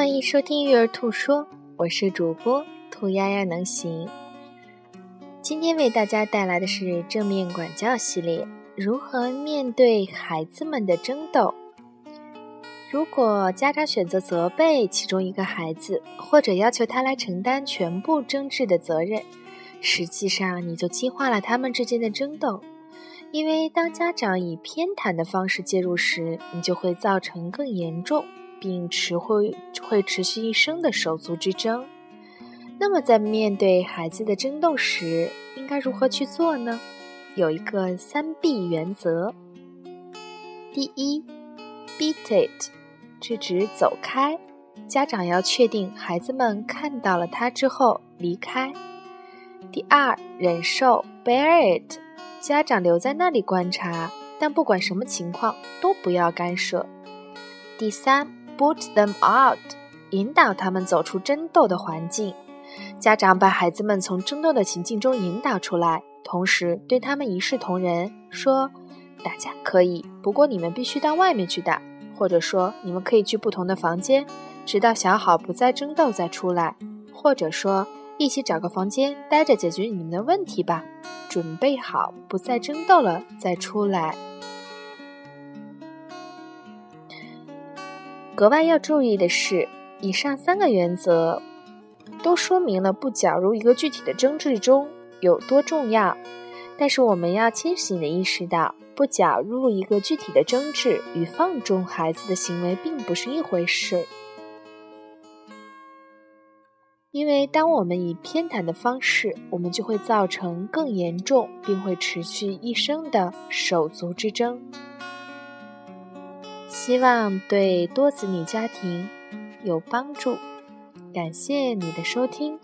欢迎收听育儿兔说，我是主播兔丫丫能行。今天为大家带来的是正面管教系列，如何面对孩子们的争斗。如果家长选择责备其中一个孩子，或者要求他来承担全部争执的责任，实际上你就激化了他们之间的争斗。因为当家长以偏袒的方式介入时，你就会造成更严重并持会会持续一生的手足之争。那么，在面对孩子的争斗时，应该如何去做呢？有一个三避原则。第一，beat it，是指走开。家长要确定孩子们看到了他之后离开。第二，忍受，bear it。家长留在那里观察，但不管什么情况都不要干涉。第三，boot them out，引导他们走出争斗的环境。家长把孩子们从争斗的情境中引导出来，同时对他们一视同仁，说：“大家可以，不过你们必须到外面去打，或者说你们可以去不同的房间，直到想好不再争斗再出来，或者说一起找个房间待着解决你们的问题吧。”准备好不再争斗了再出来。格外要注意的是，以上三个原则都说明了不搅入一个具体的争执中有多重要。但是我们要清醒的意识到，不搅入一个具体的争执与放纵孩子的行为并不是一回事。因为当我们以偏袒的方式，我们就会造成更严重并会持续一生的手足之争。希望对多子女家庭有帮助，感谢你的收听。